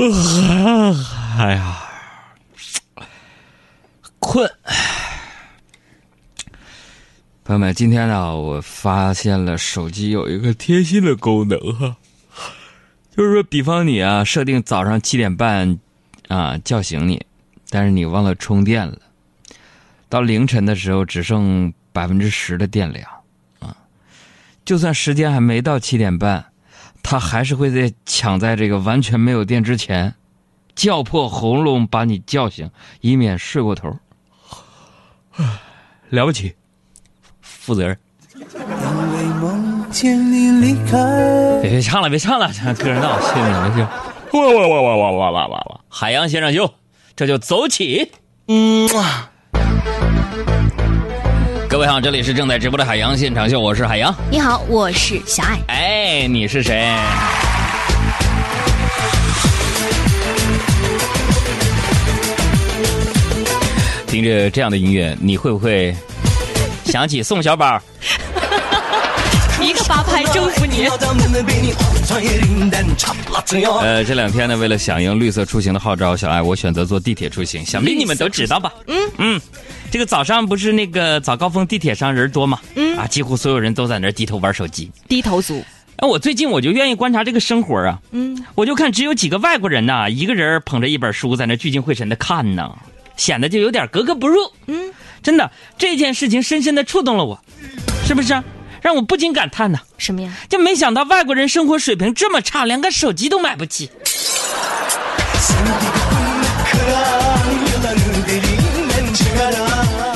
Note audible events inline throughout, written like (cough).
啊哎呀，困。朋友们，今天呢，我发现了手机有一个贴心的功能哈，就是说，比方你啊，设定早上七点半啊叫醒你，但是你忘了充电了，到凌晨的时候只剩百分之十的电量啊，就算时间还没到七点半。他还是会在抢在这个完全没有电之前，叫破喉咙把你叫醒，以免睡过头。了不起，负责任。别别唱了，别唱了，歌闹，谢谢你们，哇哇哇哇哇哇哇哇哇！海洋先生秀，这就走起。嗯。各位好，这里是正在直播的海洋现场秀，我是海洋。你好，我是小爱。哎，你是谁？听着这样的音乐，你会不会想起宋小宝？八拍征服你。呃，这两天呢，为了响应绿色出行的号召，小爱我选择坐地铁出行。想必你们都知道吧？嗯嗯，这个早上不是那个早高峰地铁上人多吗？嗯啊，几乎所有人都在那低头玩手机。低头族。那我最近我就愿意观察这个生活啊。嗯，我就看只有几个外国人呐，一个人捧着一本书在那聚精会神的看呢，显得就有点格格不入。嗯，真的，这件事情深深的触动了我，是不是？让我不禁感叹呢，什么呀？就没想到外国人生活水平这么差，连个手机都买不起。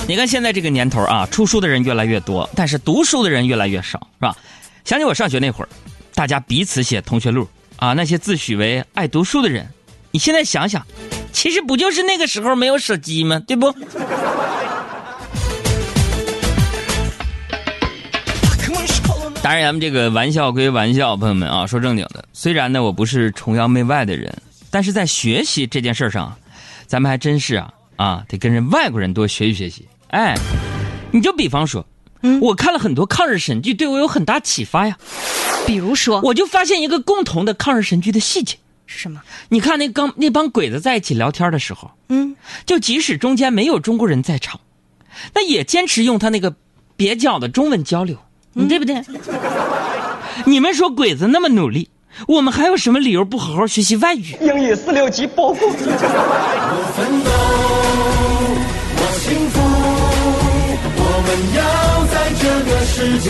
你看现在这个年头啊，出书的人越来越多，但是读书的人越来越少，是吧？想起我上学那会儿，大家彼此写同学录啊，那些自诩为爱读书的人，你现在想想，其实不就是那个时候没有手机吗？对不？当然，咱们这个玩笑归玩笑，朋友们啊，说正经的。虽然呢，我不是崇洋媚外的人，但是在学习这件事上，咱们还真是啊啊，得跟人外国人多学习学习。哎，你就比方说，嗯，我看了很多抗日神剧，对我有很大启发呀。比如说，我就发现一个共同的抗日神剧的细节是什么？你看那刚那帮鬼子在一起聊天的时候，嗯，就即使中间没有中国人在场，那也坚持用他那个蹩脚的中文交流。你对不对？(laughs) 你们说鬼子那么努力，我们还有什么理由不好好学习外语？英语四六级保护。我奋斗，我幸福，我们要在这个世界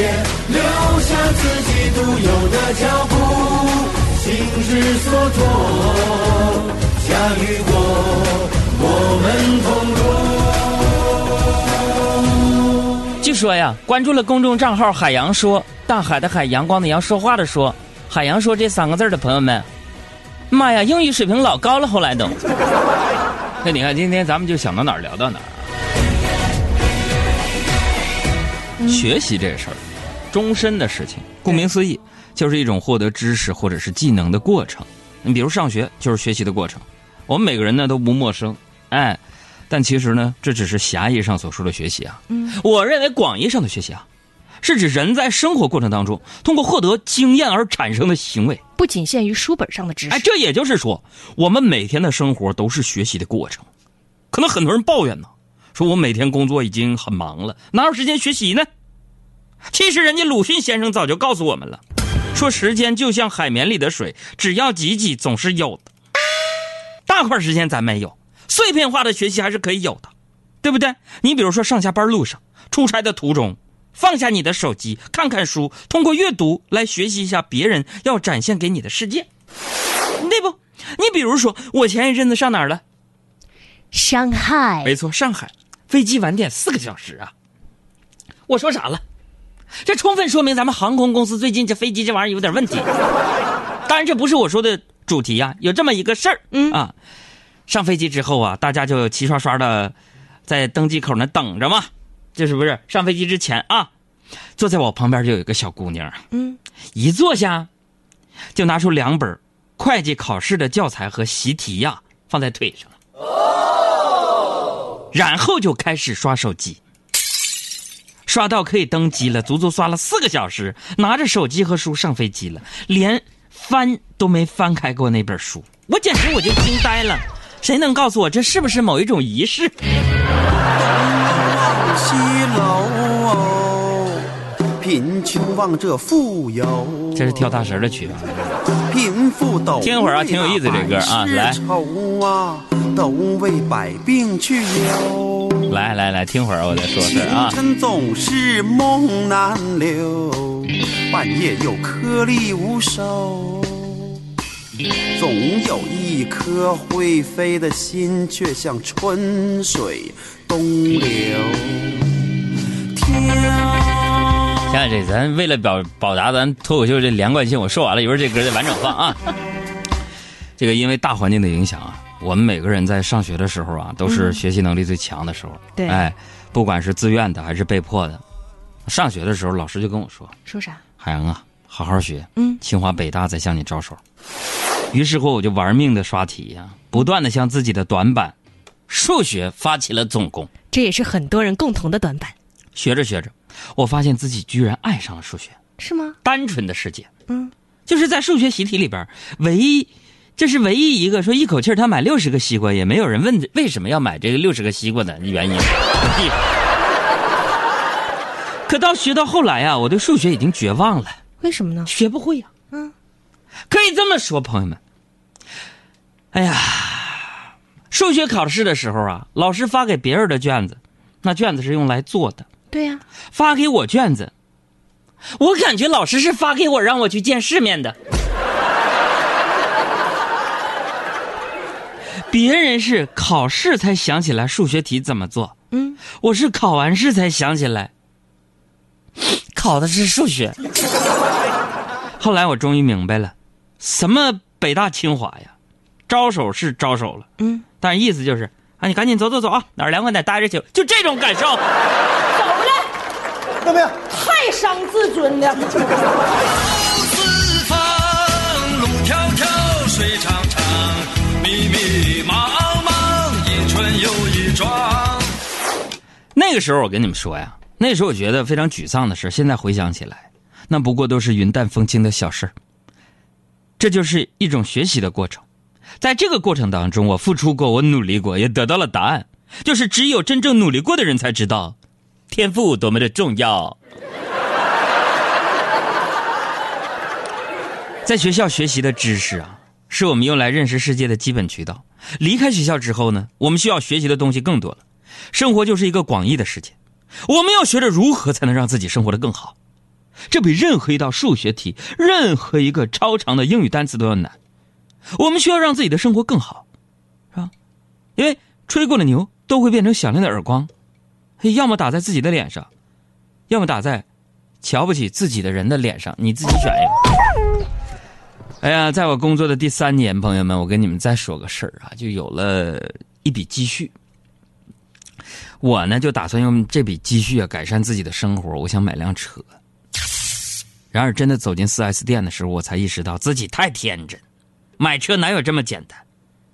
留下自己独有的脚步，心之所托，家与国，我们同路。说呀，关注了公众账号“海洋说”，大海的海，阳光的阳，说话的说，海洋说这三个字的朋友们，妈呀，英语水平老高了，后来都。那你看，今天咱们就想到哪儿聊到哪儿。学习这事儿，终身的事情，顾名思义，就是一种获得知识或者是技能的过程。你比如上学，就是学习的过程，我们每个人呢都不陌生，哎。但其实呢，这只是狭义上所说的学习啊。嗯，我认为广义上的学习啊，是指人在生活过程当中通过获得经验而产生的行为，不仅限于书本上的知识。哎，这也就是说，我们每天的生活都是学习的过程。可能很多人抱怨呢，说我每天工作已经很忙了，哪有时间学习呢？其实人家鲁迅先生早就告诉我们了，说时间就像海绵里的水，只要挤挤总是有的。大块时间咱没有。碎片化的学习还是可以有的，对不对？你比如说上下班路上、出差的途中，放下你的手机，看看书，通过阅读来学习一下别人要展现给你的世界，对不？你比如说，我前一阵子上哪儿了？上海。没错，上海，飞机晚点四个小时啊！我说啥了？这充分说明咱们航空公司最近这飞机这玩意儿有点问题。当然，这不是我说的主题呀，有这么一个事儿，嗯啊。上飞机之后啊，大家就齐刷刷的在登机口那等着嘛。就是不是上飞机之前啊？坐在我旁边就有一个小姑娘，嗯，一坐下就拿出两本会计考试的教材和习题呀，放在腿上，哦，然后就开始刷手机，刷到可以登机了，足足刷了四个小时，拿着手机和书上飞机了，连翻都没翻开过那本书。我简直我就惊呆了。谁能告诉我这是不是某一种仪式？西楼，贫穷望着富有。这是跳大神的曲子！贫富斗听一会儿啊挺有意思这歌啊来愁啊，都为百病去忧。来来来，听会儿我再说事儿啊。清晨总是梦难留，半夜又颗粒无收。总有一颗会飞的心，却像春水东流。现在，这咱为了表表达咱脱口秀这连贯性，我说完了，一会儿这歌再完整放啊。(laughs) 这个因为大环境的影响啊，我们每个人在上学的时候啊，都是学习能力最强的时候。对哎，不管是自愿的还是被迫的，上学的时候老师就跟我说说啥？：“海洋啊，好好学，嗯清华北大在向你招手。”于是乎，我就玩命的刷题呀、不断的向自己的短板数学发起了总攻。这也是很多人共同的短板，学着学着，我发现自己居然爱上了数学。是吗？单纯的世界，嗯，就是在数学习题里边，唯一，这是唯一一个说一口气儿他买六十个西瓜，也没有人问为什么要买这个六十个西瓜的原因。(laughs) 可到学到后来呀、我对数学已经绝望了，为什么呢？学不会呀、嗯，可以这么说，朋友们。哎呀，数学考试的时候啊，老师发给别人的卷子，那卷子是用来做的。对呀、发给我卷子，我感觉老师是发给我让我去见世面的。(laughs) 别人是考试才想起来数学题怎么做，嗯，我是考完试才想起来，考的是数学。后来我终于明白了，什么北大清华呀，招手是招手了，嗯，但是意思就是啊，你赶紧走走走啊，哪儿凉快哪儿待着去，就这种感受。走了，怎么样？太伤自尊了。四方路迢迢，水长长，密密茫茫，一春又一庄。那个时候我跟你们说呀，那时候我觉得非常沮丧的事，现在回想起来，那不过都是云淡风轻的小事这就是一种学习的过程，在这个过程当中，我付出过，我努力过，也得到了答案，就是只有真正努力过的人才知道，天赋多么的重要。在学校学习的知识啊，是我们用来认识世界的基本渠道。离开学校之后呢，我们需要学习的东西更多了。生活就是一个广义的世界，我们要学着如何才能让自己生活的更好。这比任何一道数学题、任何一个超长的英语单词都要难。我们需要让自己的生活更好，是吧？因为吹过的牛都会变成响亮的耳光，要么打在自己的脸上，要么打在瞧不起自己的人的脸上，你自己选一个。哎呀，在我工作的第三年，朋友们，我跟你们再说个事儿啊，就有了一笔积蓄。我呢，就打算用这笔积蓄啊，改善自己的生活。我想买辆车。然而，真的走进 4S 店的时候，我才意识到自己太天真。买车哪有这么简单？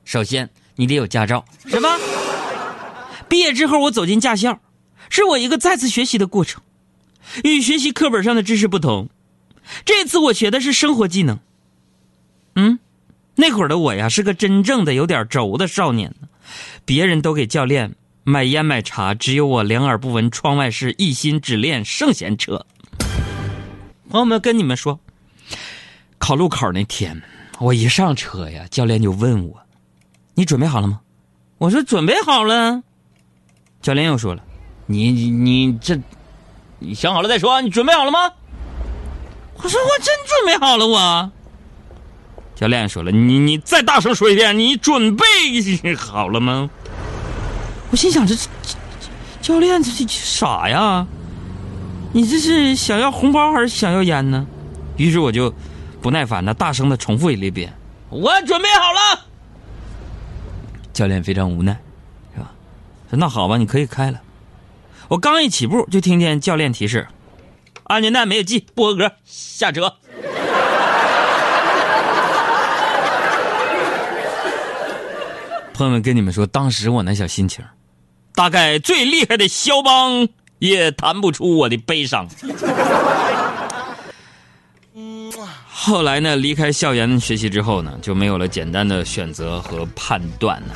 首先，你得有驾照，是吧？毕业之后，我走进驾校，是我一个再次学习的过程。与学习课本上的知识不同，这次我学的是生活技能。嗯，那会儿的我呀，是个真正的有点轴的少年。别人都给教练买烟买茶，只有我两耳不闻窗外事，一心只练圣贤车。朋友们，跟你们说，考路考那天，我一上车呀，教练就问我：“你准备好了吗？”我说：“准备好了。”教练又说了：“你你你这，你想好了再说，你准备好了吗？”我说：“我真准备好了，我。”教练说了：“你你再大声说一遍，你准备好了吗？”我心想：这这教练这这傻呀？你这是想要红包还是想要烟呢？于是我就不耐烦的大声的重复一遍：“我准备好了。”教练非常无奈，是吧？说那好吧，你可以开了。我刚一起步，就听见教练提示：“安全带没有系，不合格，下车。(laughs) ”朋友们，跟你们说，当时我那小心情，大概最厉害的肖邦也弹不出我的悲伤。后来呢，离开校园学习之后呢，就没有了简单的选择和判断呐、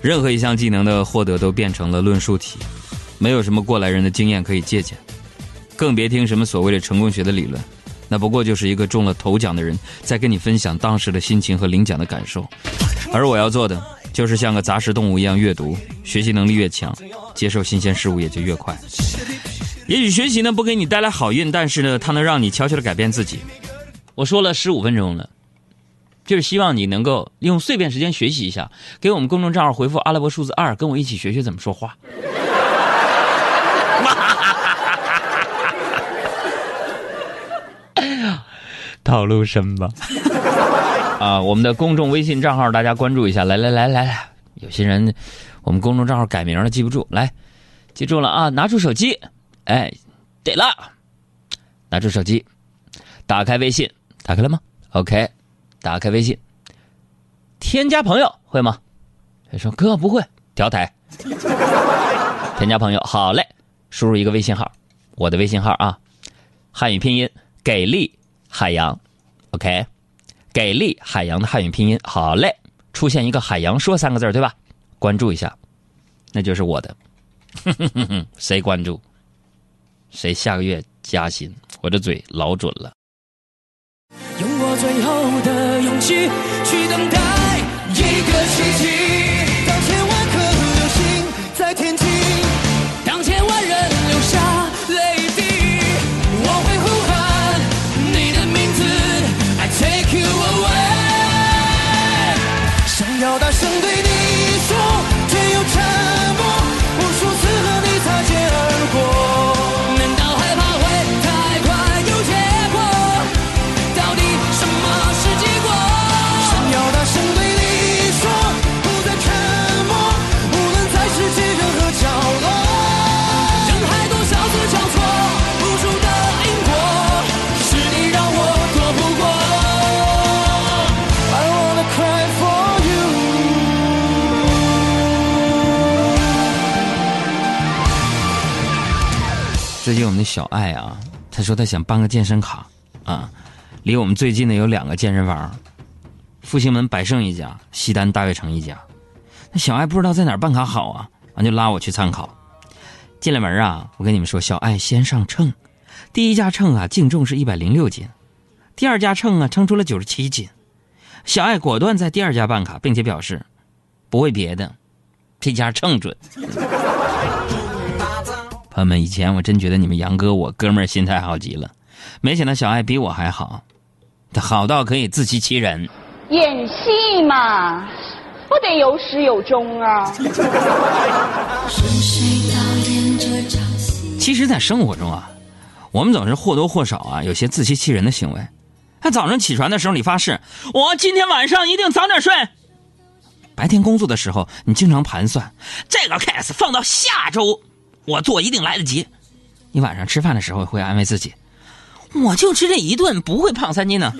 任何一项技能的获得都变成了论述题，没有什么过来人的经验可以借鉴，更别听什么所谓的成功学的理论，那不过就是一个中了头奖的人在跟你分享当时的心情和领奖的感受。而我要做的，就是像个杂食动物一样阅读，学习能力越强，接受新鲜事物也就越快。也许学习呢不给你带来好运，但是呢，它能让你悄悄的改变自己。我说了十五分钟了，就是希望你能够利用碎片时间学习一下，给我们公众账号回复阿拉伯数字二，跟我一起学学怎么说话。(laughs) (laughs) 套路深吧？啊，我们的公众微信账号大家关注一下。来来来来来，有些人我们公众账号改名了，记不住，来，记住了啊！拿出手机，哎，对了，拿出手机，打开微信，打开了吗？OK，打开微信，添加朋友会吗？他说哥不会，调台。(laughs) 添加朋友，好嘞，输入一个微信号，我的微信号啊，汉语拼音给力海洋，OK，给力海洋的汉语拼音，好嘞，出现一个海洋说三个字对吧？关注一下，那就是我的，(laughs) 谁关注，谁下个月加薪，我的嘴老准了。用我最后的勇气去等待一个奇迹。小爱啊，她说她想办个健身卡啊，离我们最近的有两个健身房，复兴门百盛一家，西单大悦城一家。那小爱不知道在哪儿办卡好啊，完就拉我去参考。进了门啊，我跟你们说，小爱先上秤，第一家秤啊净重是一百零六斤，第二家秤啊称出了九十七斤。小爱果断在第二家办卡，并且表示不为别的，这家秤准。朋友们，以前我真觉得你们杨哥我哥们儿心态好极了，没想到小爱比我还好，他好到可以自欺欺人。演戏嘛，不得有始有终啊！其实，在生活中啊，我们总是或多或少啊有些自欺欺人的行为。他早上起床的时候，你发誓我今天晚上一定早点睡；白天工作的时候，你经常盘算这个 case 放到下周我做一定来得及。你晚上吃饭的时候会安慰自己，我就吃这一顿，不会胖三斤呢。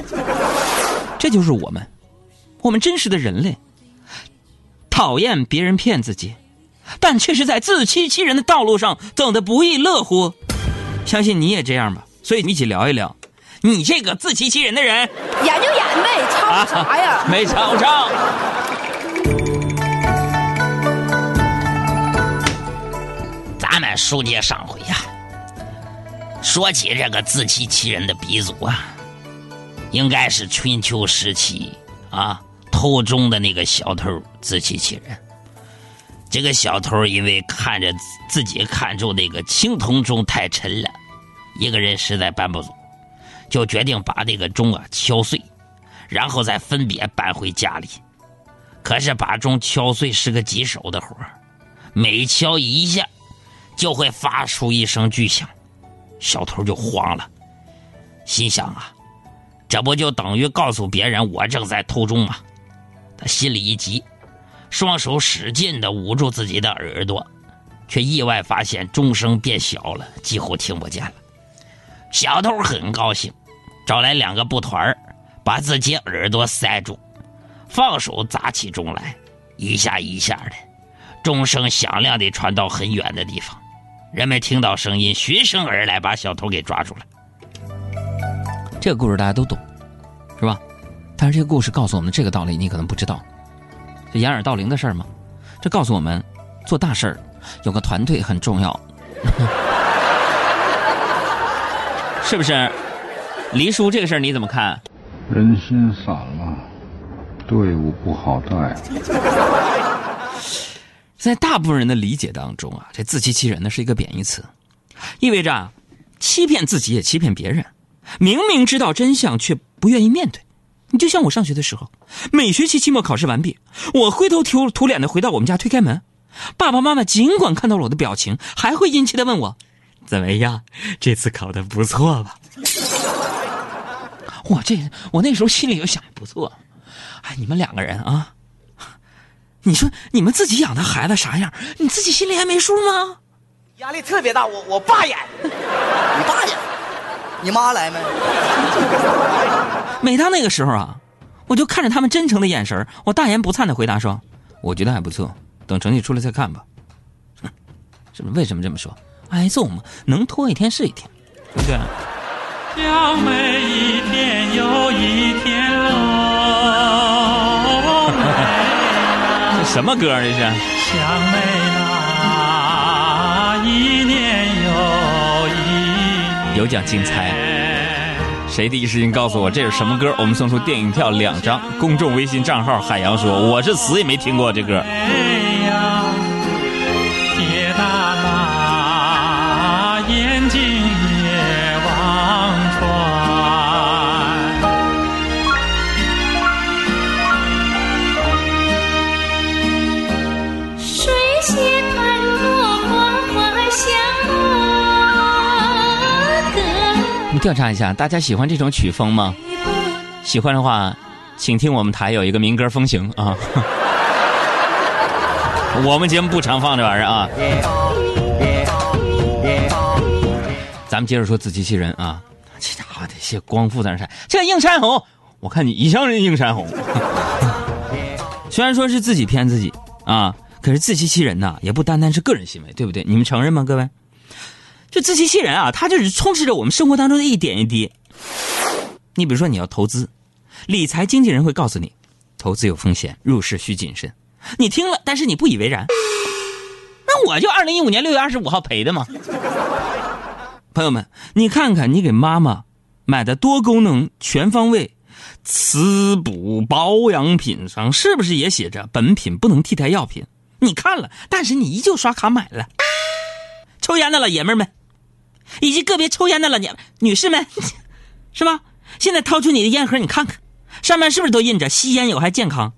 这就是我们，我们真实的人类，讨厌别人骗自己，但却是在自欺欺人的道路上走得不亦乐乎。相信你也这样吧，所以一起聊一聊，你这个自欺欺人的人演就演呗，吵啥呀？没吵上。咱们书接上回呀、说起这个自欺欺人的鼻祖啊，应该是春秋时期啊偷钟的那个小偷自欺欺人。这个小偷因为看着自己看中那个青铜钟太沉了，一个人实在搬不走，就决定把这个钟啊敲碎，然后再分别搬回家里。可是把钟敲碎是个棘手的活每敲一下就会发出一声巨响，小偷就慌了，心想啊，这不就等于告诉别人我正在偷钟吗？他心里一急，双手使劲的捂住自己的耳朵，却意外发现钟声变小了，几乎听不见了。小偷很高兴，找来两个布团儿把自己耳朵塞住，放手砸起钟来，一下一下的，钟声响亮地传到很远的地方。人们听到声音，循声而来，把小偷给抓住了。这个故事大家都懂，是吧？但是这个故事告诉我们这个道理，你可能不知道。这掩耳盗铃的事儿吗？这告诉我们，做大事儿有个团队很重要，(laughs) 是不是？黎叔，这个事儿你怎么看？人心散了，队伍不好带。在大部分人的理解当中啊，这自欺欺人呢是一个贬义词，意味着，欺骗自己也欺骗别人，明明知道真相却不愿意面对。你就像我上学的时候，每学期期末考试完毕，我灰头土土脸的回到我们家推开门，爸爸妈妈尽管看到了我的表情，还会殷切的问我：“怎么样？这次考的不错吧？” (laughs) 我这我那时候心里就想不错，哎，你们两个人啊，你说你们自己养的孩子啥样，你自己心里还没数吗？压力特别大，我我爸演，(laughs) 你爸演，你妈来没？(laughs) 每当那个时候啊，我就看着他们真诚的眼神我大言不惭的回答说：“我觉得还不错，等成绩出来再看吧。”哼，是不是？为什么这么说？挨揍嘛，能拖一天是一天，对不对？像每一天又一天什么歌啊？这是？想妹那一年又一年。有奖竞猜，谁第一时间告诉我这是什么歌？我们送出电影票两张。公众微信账号海洋说：“我是死也没听过这歌。”哎调查一下，大家喜欢这种曲风吗？喜欢的话，请听我们台有一个民歌风行啊。(laughs) 我们节目不常放这玩意儿啊。咱们接着说自欺欺人啊，这家伙得谢光复在那晒，这映山红，我看你一向人映山红。(laughs) 虽然说是自己骗自己啊，可是自欺欺人呐，也不单单是个人行为，对不对？你们承认吗，各位？就自欺欺人啊，它就是充斥着我们生活当中的一点一滴。你比如说，你要投资，理财经纪人会告诉你，投资有风险，入市需谨慎。你听了，但是你不以为然。那我就二零一五年六月二十五号赔的嘛。朋友们，你看看你给妈妈买的多功能全方位滋补保养品上，是不是也写着本品不能替代药品？你看了，但是你依旧刷卡买了。抽烟的老爷们们，以及个别抽烟的老娘女士们，(laughs) 是吧？现在掏出你的烟盒，你看看，上面是不是都印着吸烟有害健康？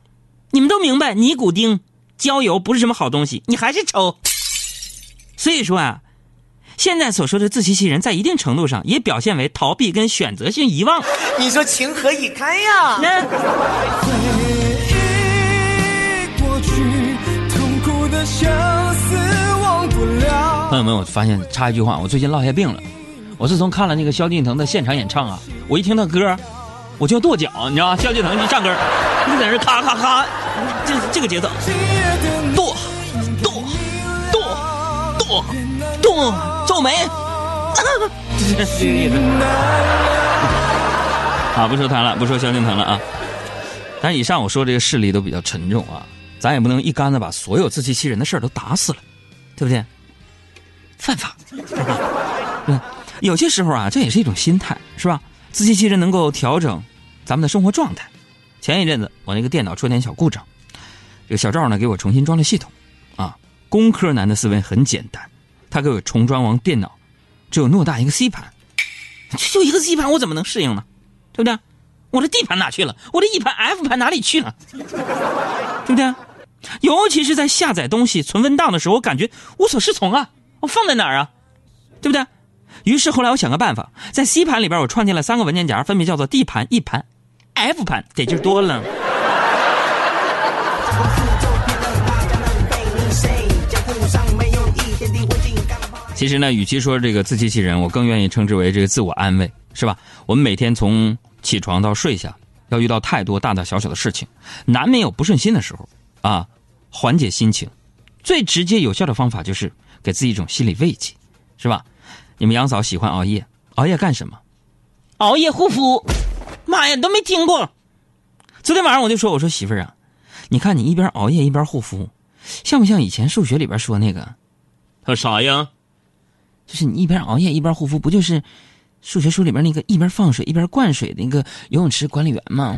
你们都明白尼古丁、焦油不是什么好东西，你还是抽。所以说啊，现在所说的自欺欺人，在一定程度上也表现为逃避跟选择性遗忘。你说情何以堪呀？那朋友们，我发现插一句话，我最近落下病了。我自从看了那个萧敬腾的现场演唱啊，我一听到歌，我就跺脚，你知道吗？萧敬腾一唱歌，就在那咔咔咔，这这个节奏，跺跺跺跺跺，皱眉，这个意思。啊，不说他了，不说萧敬腾了啊。但以上我说这个事例都比较沉重啊，咱也不能一竿子把所有自欺欺人的事儿都打死了，对不对？犯法。(laughs) 嗯，有些时候啊，这也是一种心态，是吧？自欺欺人能够调整咱们的生活状态。前一阵子我那个电脑出点小故障，这个小赵呢给我重新装了系统，啊，工科男的思维很简单，他给我重装完电脑，只有偌大一个 C 盘，就一个 C 盘，我怎么能适应呢？对不对？我的 D 盘哪去了？我的 E 盘、F 盘哪里去了？对不对？尤其是在下载东西、存文档的时候，我感觉无所适从啊！我放在哪儿啊？对不对？于是后来我想个办法，在 C 盘里边我创建了三个文件夹，分别叫做 D 盘、E 盘、F 盘，得劲多了。其实呢，与其说这个自欺欺人，我更愿意称之为这个自我安慰，是吧？我们每天从起床到睡下，要遇到太多大大小小的事情，难免有不顺心的时候啊。缓解心情，最直接有效的方法就是给自己一种心理慰藉，是吧？你们杨嫂喜欢熬夜，熬夜干什么？熬夜护肤，妈呀，你都没听过。昨天晚上我就说，我说媳妇儿啊，你看你一边熬夜一边护肤，像不像以前数学里边说那个？他说啥呀？就是你一边熬夜一边护肤，不就是数学书里边那个一边放水一边灌水的那个游泳池管理员吗？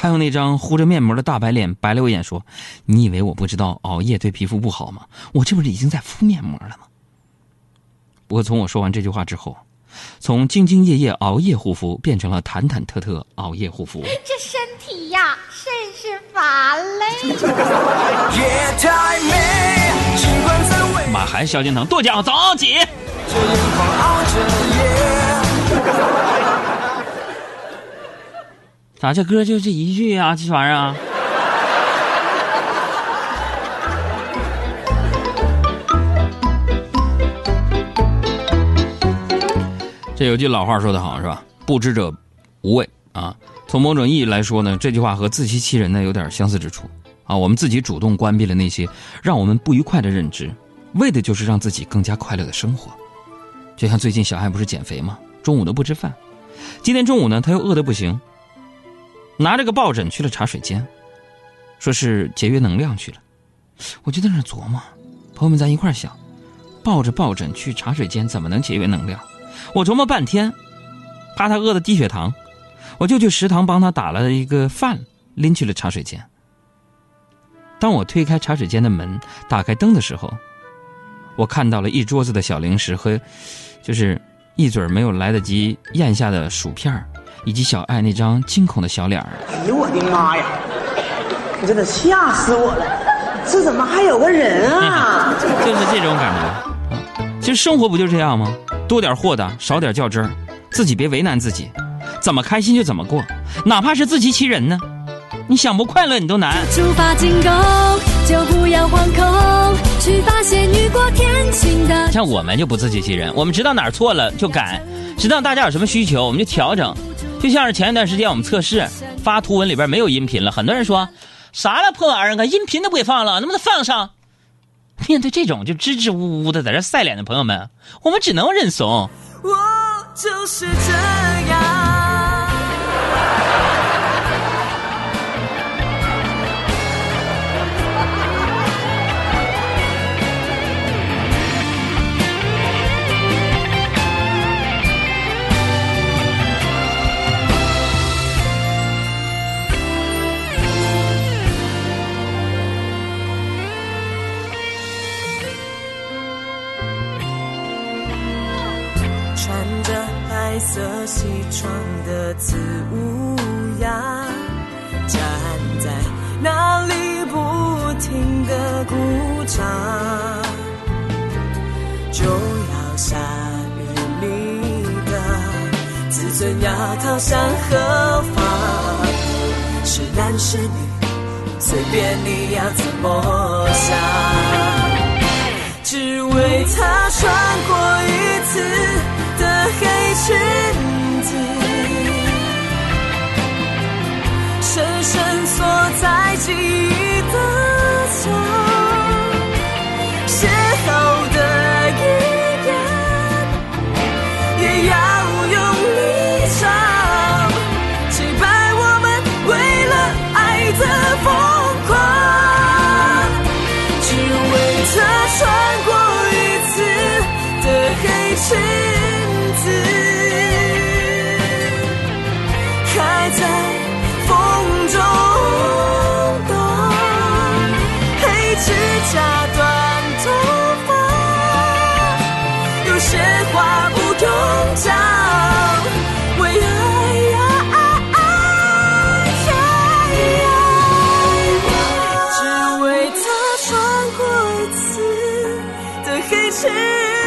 他用那张糊着面膜的大白脸白了我一眼，说：“你以为我不知道熬夜对皮肤不好吗？我这不是已经在敷面膜了吗？”不过从我说完这句话之后，从兢兢业业熬夜护肤变成了忐忐忑忑熬夜护肤。这身体呀，甚是乏累。夜太美，尽管再为妈，还是萧敬腾跺脚走起。这眼眶熬着夜。咋这歌就这一句啊？这玩意儿？这有句老话说得好，是吧？不知者无畏啊。从某种意义来说呢，这句话和自欺欺人呢有点相似之处啊。我们自己主动关闭了那些让我们不愉快的认知，为的就是让自己更加快乐的生活。就像最近小爱不是减肥吗？中午都不吃饭，今天中午呢，他又饿得不行。拿着个抱枕去了茶水间，说是节约能量去了。我就在那琢磨，朋友们咱一块想，抱着抱枕去茶水间怎么能节约能量？我琢磨半天，怕他饿得低血糖，我就去食堂帮他打了一个饭，拎去了茶水间。当我推开茶水间的门，打开灯的时候，我看到了一桌子的小零食和，就是一嘴没有来得及咽下的薯片儿以及小爱那张惊恐的小脸儿。哎呦我的妈呀！你真的吓死我了！这怎么还有个人啊？就是这种感觉啊。其实生活不就这样吗？多点豁达，少点较真儿，自己别为难自己，怎么开心就怎么过，哪怕是自欺欺人呢。你想不快乐你都难。出发进攻，就不要惶恐，去发现雨过天晴的。像我们就不自欺欺人，我们知道哪儿错了就改，知道大家有什么需求我们就调整。就像是前一段时间我们测试发图文里边没有音频了，很多人说啥了破玩意儿啊，音频都不给放了，能不能放上？面对这种就支支吾吾的在这晒脸的朋友们，我们只能认怂。我就是这样。色西窗的紫乌鸦，站在那里不停的鼓掌，就要下雨你的自尊要逃向何方？是男是女，随便你要怎么想，只为他穿过一次。黑裙子深深锁在记忆的锁。一起。